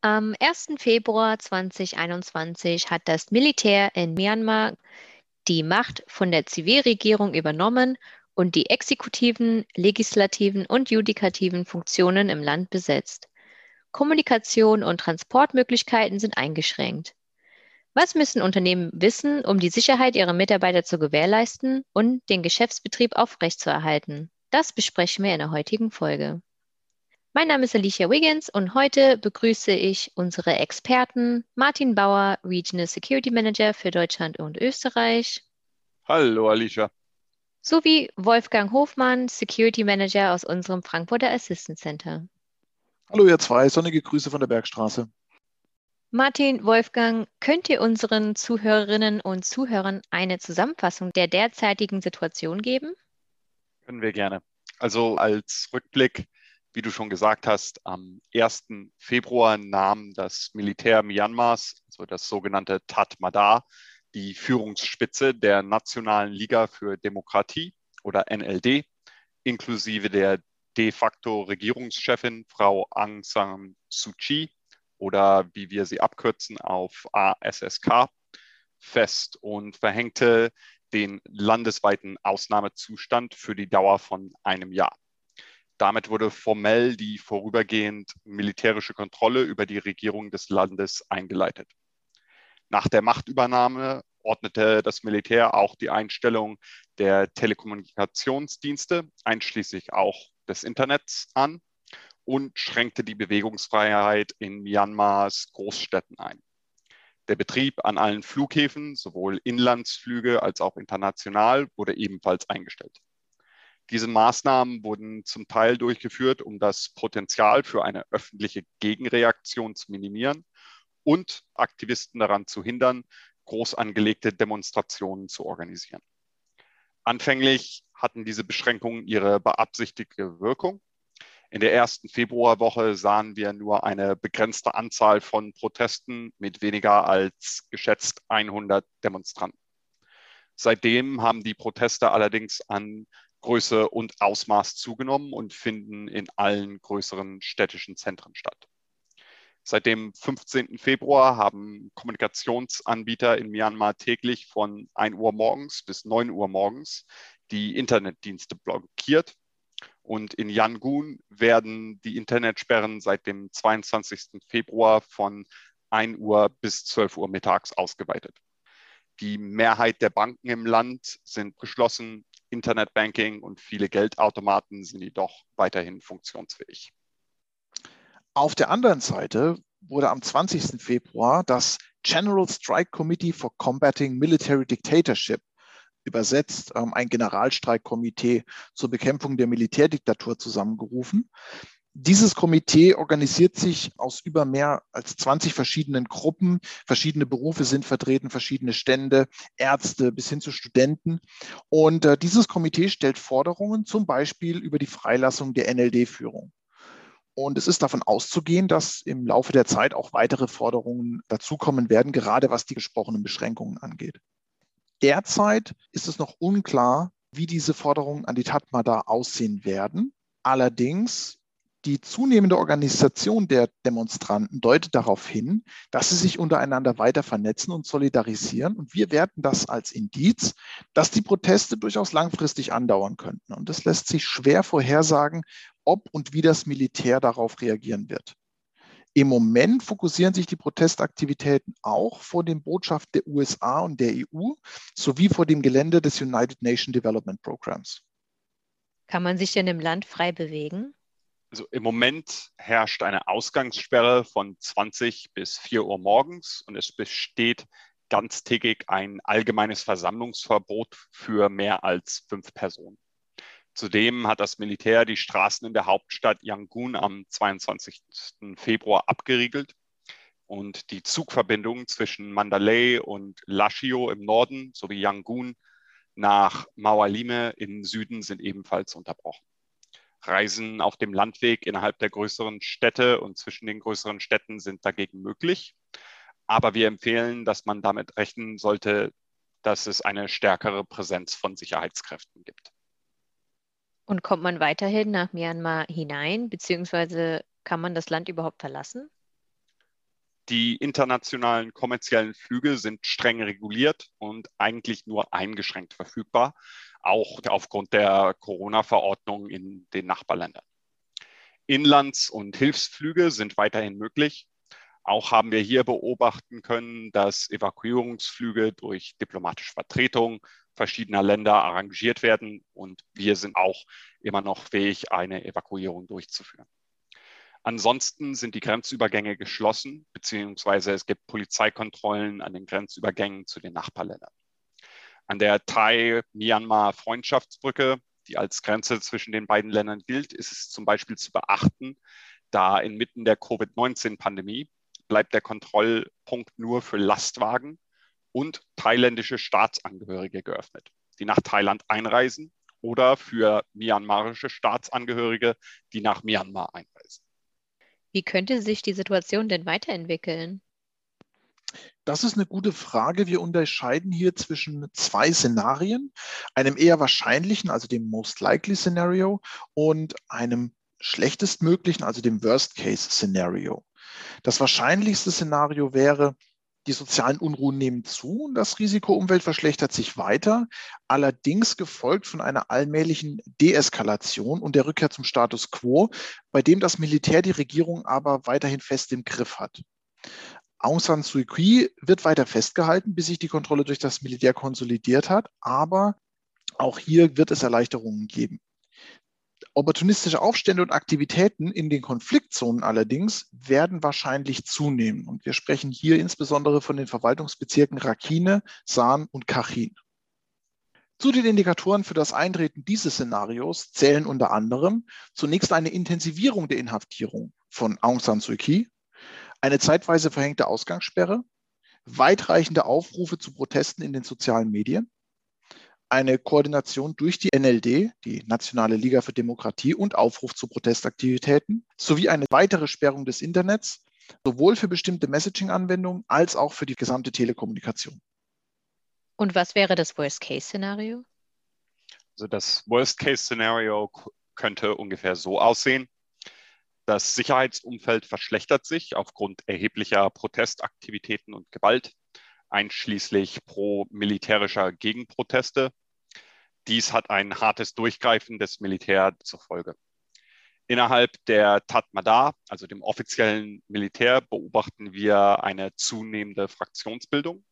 Am 1. Februar 2021 hat das Militär in Myanmar die Macht von der Zivilregierung übernommen und die exekutiven, legislativen und judikativen Funktionen im Land besetzt. Kommunikation und Transportmöglichkeiten sind eingeschränkt. Was müssen Unternehmen wissen, um die Sicherheit ihrer Mitarbeiter zu gewährleisten und den Geschäftsbetrieb aufrechtzuerhalten? Das besprechen wir in der heutigen Folge. Mein Name ist Alicia Wiggins und heute begrüße ich unsere Experten Martin Bauer, Regional Security Manager für Deutschland und Österreich. Hallo Alicia. Sowie Wolfgang Hofmann, Security Manager aus unserem Frankfurter Assistance Center. Hallo ihr zwei, sonnige Grüße von der Bergstraße. Martin, Wolfgang, könnt ihr unseren Zuhörerinnen und Zuhörern eine Zusammenfassung der derzeitigen Situation geben? Können wir gerne. Also als Rückblick wie du schon gesagt hast, am 1. Februar nahm das Militär Myanmars, also das sogenannte Tatmadaw, die Führungsspitze der Nationalen Liga für Demokratie oder NLD, inklusive der de facto Regierungschefin Frau Aung San Suu Kyi oder wie wir sie abkürzen auf ASSK fest und verhängte den landesweiten Ausnahmezustand für die Dauer von einem Jahr. Damit wurde formell die vorübergehend militärische Kontrolle über die Regierung des Landes eingeleitet. Nach der Machtübernahme ordnete das Militär auch die Einstellung der Telekommunikationsdienste, einschließlich auch des Internets, an und schränkte die Bewegungsfreiheit in Myanmars Großstädten ein. Der Betrieb an allen Flughäfen, sowohl Inlandsflüge als auch international, wurde ebenfalls eingestellt. Diese Maßnahmen wurden zum Teil durchgeführt, um das Potenzial für eine öffentliche Gegenreaktion zu minimieren und Aktivisten daran zu hindern, groß angelegte Demonstrationen zu organisieren. Anfänglich hatten diese Beschränkungen ihre beabsichtigte Wirkung. In der ersten Februarwoche sahen wir nur eine begrenzte Anzahl von Protesten mit weniger als geschätzt 100 Demonstranten. Seitdem haben die Proteste allerdings an Größe und Ausmaß zugenommen und finden in allen größeren städtischen Zentren statt. Seit dem 15. Februar haben Kommunikationsanbieter in Myanmar täglich von 1 Uhr morgens bis 9 Uhr morgens die Internetdienste blockiert. Und in Yangon werden die Internetsperren seit dem 22. Februar von 1 Uhr bis 12 Uhr mittags ausgeweitet. Die Mehrheit der Banken im Land sind geschlossen Internetbanking und viele Geldautomaten sind jedoch weiterhin funktionsfähig. Auf der anderen Seite wurde am 20. Februar das General Strike Committee for Combating Military Dictatorship übersetzt ähm, ein Generalstreikkomitee zur Bekämpfung der Militärdiktatur zusammengerufen. Dieses Komitee organisiert sich aus über mehr als 20 verschiedenen Gruppen. Verschiedene Berufe sind vertreten, verschiedene Stände, Ärzte bis hin zu Studenten. Und äh, dieses Komitee stellt Forderungen zum Beispiel über die Freilassung der NLD-Führung. Und es ist davon auszugehen, dass im Laufe der Zeit auch weitere Forderungen dazukommen werden, gerade was die gesprochenen Beschränkungen angeht. Derzeit ist es noch unklar, wie diese Forderungen an die Tatmada aussehen werden. Allerdings die zunehmende Organisation der Demonstranten deutet darauf hin, dass sie sich untereinander weiter vernetzen und solidarisieren. Und wir werten das als Indiz, dass die Proteste durchaus langfristig andauern könnten. Und es lässt sich schwer vorhersagen, ob und wie das Militär darauf reagieren wird. Im Moment fokussieren sich die Protestaktivitäten auch vor den Botschaften der USA und der EU sowie vor dem Gelände des United Nations Development Programs. Kann man sich denn im Land frei bewegen? Also im Moment herrscht eine Ausgangssperre von 20 bis 4 Uhr morgens und es besteht ganztägig ein allgemeines Versammlungsverbot für mehr als fünf Personen. Zudem hat das Militär die Straßen in der Hauptstadt Yangon am 22. Februar abgeriegelt. und die Zugverbindungen zwischen Mandalay und Lashio im Norden sowie Yangon nach Mawalime im Süden sind ebenfalls unterbrochen. Reisen auf dem Landweg innerhalb der größeren Städte und zwischen den größeren Städten sind dagegen möglich. Aber wir empfehlen, dass man damit rechnen sollte, dass es eine stärkere Präsenz von Sicherheitskräften gibt. Und kommt man weiterhin nach Myanmar hinein, beziehungsweise kann man das Land überhaupt verlassen? Die internationalen kommerziellen Flüge sind streng reguliert und eigentlich nur eingeschränkt verfügbar, auch aufgrund der Corona-Verordnung in den Nachbarländern. Inlands- und Hilfsflüge sind weiterhin möglich. Auch haben wir hier beobachten können, dass Evakuierungsflüge durch diplomatische Vertretung verschiedener Länder arrangiert werden und wir sind auch immer noch fähig, eine Evakuierung durchzuführen. Ansonsten sind die Grenzübergänge geschlossen, beziehungsweise es gibt Polizeikontrollen an den Grenzübergängen zu den Nachbarländern. An der Thai-Myanmar-Freundschaftsbrücke, die als Grenze zwischen den beiden Ländern gilt, ist es zum Beispiel zu beachten, da inmitten der Covid-19-Pandemie bleibt der Kontrollpunkt nur für Lastwagen und thailändische Staatsangehörige geöffnet, die nach Thailand einreisen oder für myanmarische Staatsangehörige, die nach Myanmar einreisen. Wie könnte sich die Situation denn weiterentwickeln? Das ist eine gute Frage. Wir unterscheiden hier zwischen zwei Szenarien, einem eher wahrscheinlichen, also dem Most Likely Scenario, und einem schlechtestmöglichen, also dem Worst Case Scenario. Das wahrscheinlichste Szenario wäre, die sozialen Unruhen nehmen zu und das Risiko Umwelt verschlechtert sich weiter, allerdings gefolgt von einer allmählichen Deeskalation und der Rückkehr zum Status quo, bei dem das Militär die Regierung aber weiterhin fest im Griff hat. Aung San Suu Kyi wird weiter festgehalten, bis sich die Kontrolle durch das Militär konsolidiert hat, aber auch hier wird es Erleichterungen geben. Opportunistische Aufstände und Aktivitäten in den Konfliktzonen allerdings werden wahrscheinlich zunehmen. Und wir sprechen hier insbesondere von den Verwaltungsbezirken Rakhine, San und Kachin. Zu den Indikatoren für das Eintreten dieses Szenarios zählen unter anderem zunächst eine Intensivierung der Inhaftierung von Aung San Suu Kyi, eine zeitweise verhängte Ausgangssperre, weitreichende Aufrufe zu Protesten in den sozialen Medien, eine Koordination durch die NLD, die Nationale Liga für Demokratie und Aufruf zu Protestaktivitäten, sowie eine weitere Sperrung des Internets, sowohl für bestimmte Messaging-Anwendungen als auch für die gesamte Telekommunikation. Und was wäre das Worst-Case-Szenario? Also das Worst-Case-Szenario könnte ungefähr so aussehen. Das Sicherheitsumfeld verschlechtert sich aufgrund erheblicher Protestaktivitäten und Gewalt einschließlich pro-militärischer Gegenproteste. Dies hat ein hartes Durchgreifen des Militärs zur Folge. Innerhalb der Tatmada, also dem offiziellen Militär, beobachten wir eine zunehmende Fraktionsbildung.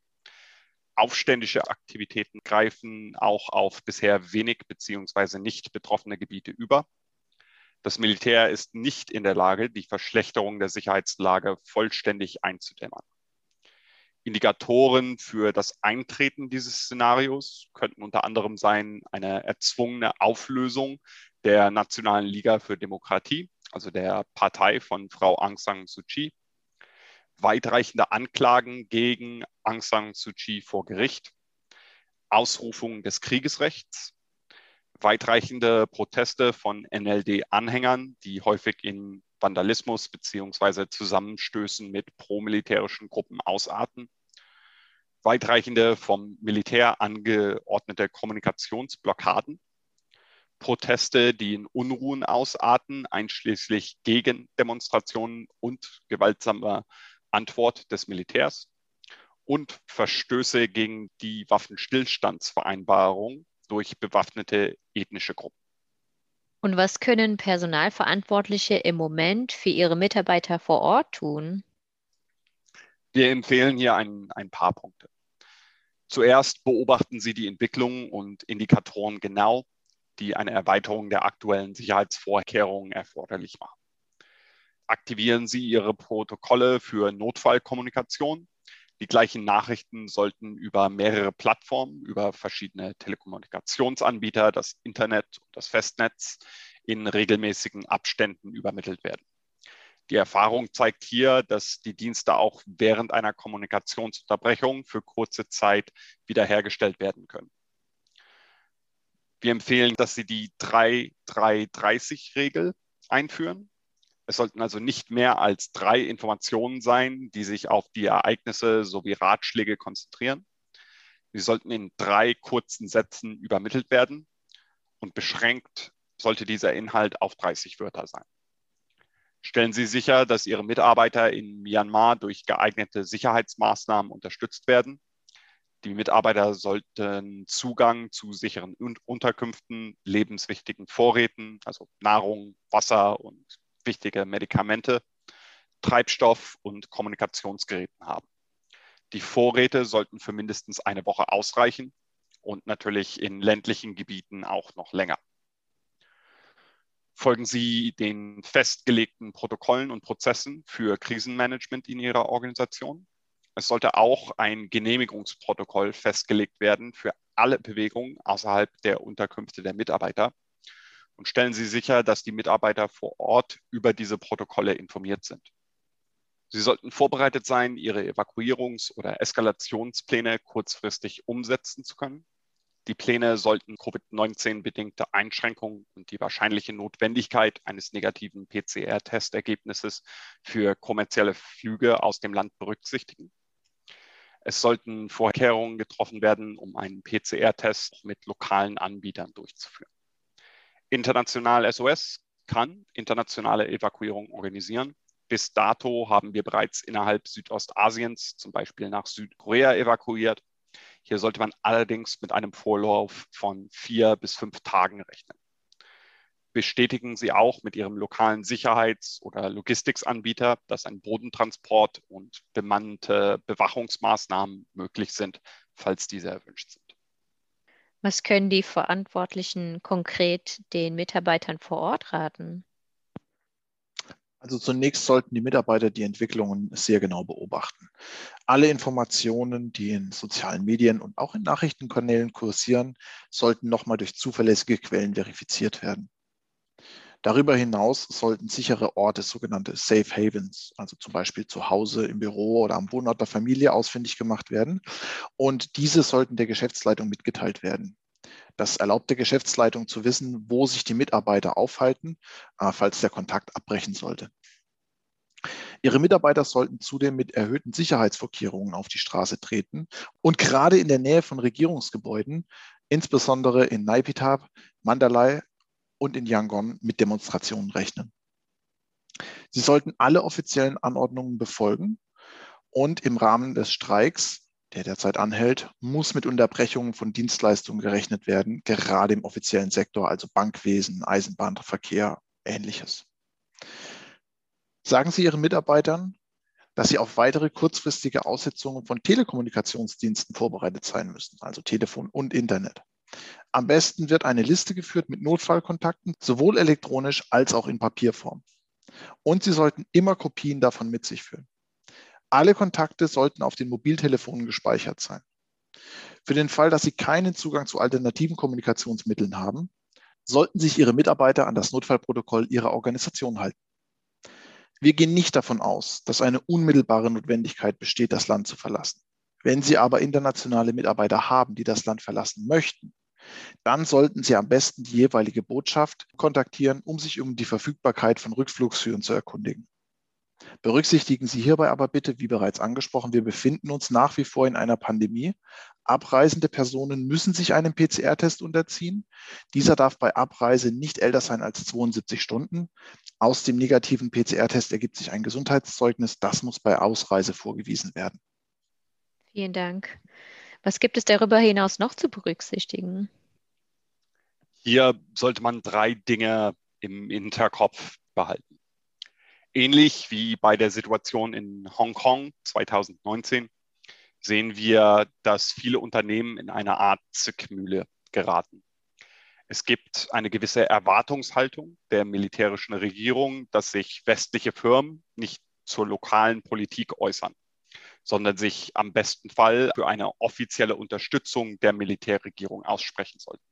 Aufständische Aktivitäten greifen auch auf bisher wenig bzw. nicht betroffene Gebiete über. Das Militär ist nicht in der Lage, die Verschlechterung der Sicherheitslage vollständig einzudämmern. Indikatoren für das Eintreten dieses Szenarios könnten unter anderem sein eine erzwungene Auflösung der Nationalen Liga für Demokratie, also der Partei von Frau Aung San Suu Kyi, weitreichende Anklagen gegen Aung San Suu Kyi vor Gericht, Ausrufung des Kriegesrechts, weitreichende Proteste von NLD-Anhängern, die häufig in Vandalismus beziehungsweise Zusammenstößen mit promilitärischen Gruppen ausarten, weitreichende vom Militär angeordnete Kommunikationsblockaden, Proteste, die in Unruhen ausarten, einschließlich Gegendemonstrationen und gewaltsamer Antwort des Militärs. Und Verstöße gegen die Waffenstillstandsvereinbarung durch bewaffnete ethnische Gruppen. Und was können Personalverantwortliche im Moment für ihre Mitarbeiter vor Ort tun? Wir empfehlen hier ein, ein paar Punkte. Zuerst beobachten Sie die Entwicklungen und Indikatoren genau, die eine Erweiterung der aktuellen Sicherheitsvorkehrungen erforderlich machen. Aktivieren Sie Ihre Protokolle für Notfallkommunikation. Die gleichen Nachrichten sollten über mehrere Plattformen, über verschiedene Telekommunikationsanbieter, das Internet und das Festnetz in regelmäßigen Abständen übermittelt werden. Die Erfahrung zeigt hier, dass die Dienste auch während einer Kommunikationsunterbrechung für kurze Zeit wiederhergestellt werden können. Wir empfehlen, dass Sie die 3-3-30-Regel einführen. Es sollten also nicht mehr als drei Informationen sein, die sich auf die Ereignisse sowie Ratschläge konzentrieren. Sie sollten in drei kurzen Sätzen übermittelt werden und beschränkt sollte dieser Inhalt auf 30 Wörter sein. Stellen Sie sicher, dass Ihre Mitarbeiter in Myanmar durch geeignete Sicherheitsmaßnahmen unterstützt werden. Die Mitarbeiter sollten Zugang zu sicheren Unterkünften, lebenswichtigen Vorräten, also Nahrung, Wasser und wichtige Medikamente, Treibstoff und Kommunikationsgeräten haben. Die Vorräte sollten für mindestens eine Woche ausreichen und natürlich in ländlichen Gebieten auch noch länger. Folgen Sie den festgelegten Protokollen und Prozessen für Krisenmanagement in Ihrer Organisation. Es sollte auch ein Genehmigungsprotokoll festgelegt werden für alle Bewegungen außerhalb der Unterkünfte der Mitarbeiter. Und stellen Sie sicher, dass die Mitarbeiter vor Ort über diese Protokolle informiert sind. Sie sollten vorbereitet sein, ihre Evakuierungs- oder Eskalationspläne kurzfristig umsetzen zu können. Die Pläne sollten Covid-19-bedingte Einschränkungen und die wahrscheinliche Notwendigkeit eines negativen PCR-Testergebnisses für kommerzielle Flüge aus dem Land berücksichtigen. Es sollten Vorkehrungen getroffen werden, um einen PCR-Test mit lokalen Anbietern durchzuführen. International SOS kann internationale Evakuierung organisieren bis dato haben wir bereits innerhalb Südostasiens, zum Beispiel nach Südkorea, evakuiert. Hier sollte man allerdings mit einem Vorlauf von vier bis fünf Tagen rechnen. Bestätigen Sie auch mit Ihrem lokalen Sicherheits- oder Logistiksanbieter, dass ein Bodentransport und bemannte Bewachungsmaßnahmen möglich sind, falls diese erwünscht sind. Was können die Verantwortlichen konkret den Mitarbeitern vor Ort raten? Also zunächst sollten die Mitarbeiter die Entwicklungen sehr genau beobachten. Alle Informationen, die in sozialen Medien und auch in Nachrichtenkanälen kursieren, sollten nochmal durch zuverlässige Quellen verifiziert werden. Darüber hinaus sollten sichere Orte, sogenannte Safe Havens, also zum Beispiel zu Hause, im Büro oder am Wohnort der Familie ausfindig gemacht werden. Und diese sollten der Geschäftsleitung mitgeteilt werden. Das erlaubt der Geschäftsleitung zu wissen, wo sich die Mitarbeiter aufhalten, äh, falls der Kontakt abbrechen sollte. Ihre Mitarbeiter sollten zudem mit erhöhten Sicherheitsvorkehrungen auf die Straße treten und gerade in der Nähe von Regierungsgebäuden, insbesondere in Naypyidaw, Mandalay und in Yangon, mit Demonstrationen rechnen. Sie sollten alle offiziellen Anordnungen befolgen und im Rahmen des Streiks der derzeit anhält, muss mit Unterbrechungen von Dienstleistungen gerechnet werden, gerade im offiziellen Sektor, also Bankwesen, Eisenbahnverkehr, ähnliches. Sagen Sie Ihren Mitarbeitern, dass sie auf weitere kurzfristige Aussetzungen von Telekommunikationsdiensten vorbereitet sein müssen, also Telefon und Internet. Am besten wird eine Liste geführt mit Notfallkontakten, sowohl elektronisch als auch in Papierform. Und Sie sollten immer Kopien davon mit sich führen. Alle Kontakte sollten auf den Mobiltelefonen gespeichert sein. Für den Fall, dass Sie keinen Zugang zu alternativen Kommunikationsmitteln haben, sollten sich Ihre Mitarbeiter an das Notfallprotokoll Ihrer Organisation halten. Wir gehen nicht davon aus, dass eine unmittelbare Notwendigkeit besteht, das Land zu verlassen. Wenn Sie aber internationale Mitarbeiter haben, die das Land verlassen möchten, dann sollten Sie am besten die jeweilige Botschaft kontaktieren, um sich um die Verfügbarkeit von Rückflugshöhen zu erkundigen. Berücksichtigen Sie hierbei aber bitte, wie bereits angesprochen, wir befinden uns nach wie vor in einer Pandemie. Abreisende Personen müssen sich einem PCR-Test unterziehen. Dieser darf bei Abreise nicht älter sein als 72 Stunden. Aus dem negativen PCR-Test ergibt sich ein Gesundheitszeugnis. Das muss bei Ausreise vorgewiesen werden. Vielen Dank. Was gibt es darüber hinaus noch zu berücksichtigen? Hier sollte man drei Dinge im Hinterkopf behalten. Ähnlich wie bei der Situation in Hongkong 2019 sehen wir, dass viele Unternehmen in eine Art Zickmühle geraten. Es gibt eine gewisse Erwartungshaltung der militärischen Regierung, dass sich westliche Firmen nicht zur lokalen Politik äußern, sondern sich am besten Fall für eine offizielle Unterstützung der Militärregierung aussprechen sollten.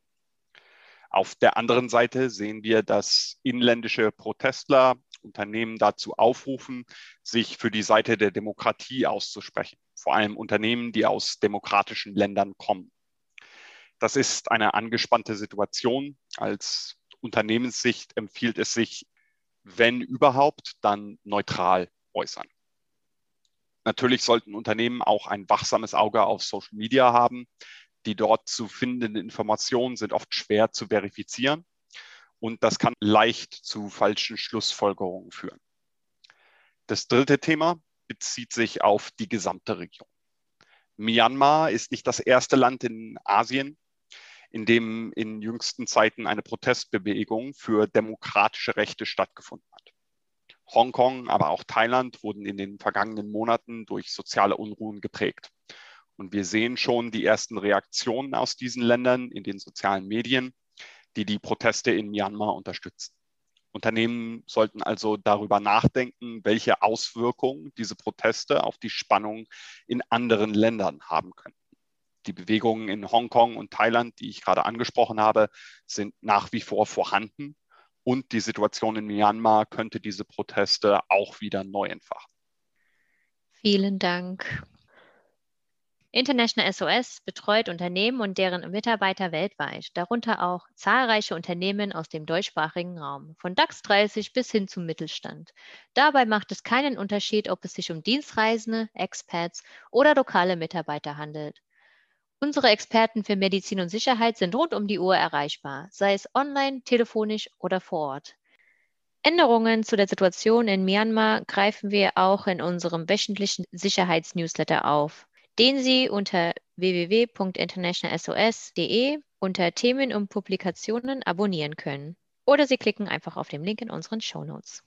Auf der anderen Seite sehen wir, dass inländische Protestler Unternehmen dazu aufrufen, sich für die Seite der Demokratie auszusprechen, vor allem Unternehmen, die aus demokratischen Ländern kommen. Das ist eine angespannte Situation. Als Unternehmenssicht empfiehlt es sich, wenn überhaupt, dann neutral äußern. Natürlich sollten Unternehmen auch ein wachsames Auge auf Social Media haben. Die dort zu findenden Informationen sind oft schwer zu verifizieren und das kann leicht zu falschen Schlussfolgerungen führen. Das dritte Thema bezieht sich auf die gesamte Region. Myanmar ist nicht das erste Land in Asien, in dem in jüngsten Zeiten eine Protestbewegung für demokratische Rechte stattgefunden hat. Hongkong, aber auch Thailand wurden in den vergangenen Monaten durch soziale Unruhen geprägt. Und wir sehen schon die ersten Reaktionen aus diesen Ländern in den sozialen Medien, die die Proteste in Myanmar unterstützen. Unternehmen sollten also darüber nachdenken, welche Auswirkungen diese Proteste auf die Spannung in anderen Ländern haben könnten. Die Bewegungen in Hongkong und Thailand, die ich gerade angesprochen habe, sind nach wie vor vorhanden und die Situation in Myanmar könnte diese Proteste auch wieder neu entfachen. Vielen Dank. International SOS betreut Unternehmen und deren Mitarbeiter weltweit, darunter auch zahlreiche Unternehmen aus dem deutschsprachigen Raum, von DAX 30 bis hin zum Mittelstand. Dabei macht es keinen Unterschied, ob es sich um Dienstreisende, Expats oder lokale Mitarbeiter handelt. Unsere Experten für Medizin und Sicherheit sind rund um die Uhr erreichbar, sei es online, telefonisch oder vor Ort. Änderungen zu der Situation in Myanmar greifen wir auch in unserem wöchentlichen Sicherheitsnewsletter auf, den Sie unter www.internationalsos.de unter Themen und Publikationen abonnieren können. Oder Sie klicken einfach auf den Link in unseren Shownotes.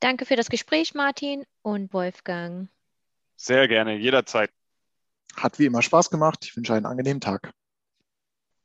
Danke für das Gespräch, Martin und Wolfgang. Sehr gerne, jederzeit. Hat wie immer Spaß gemacht. Ich wünsche einen angenehmen Tag.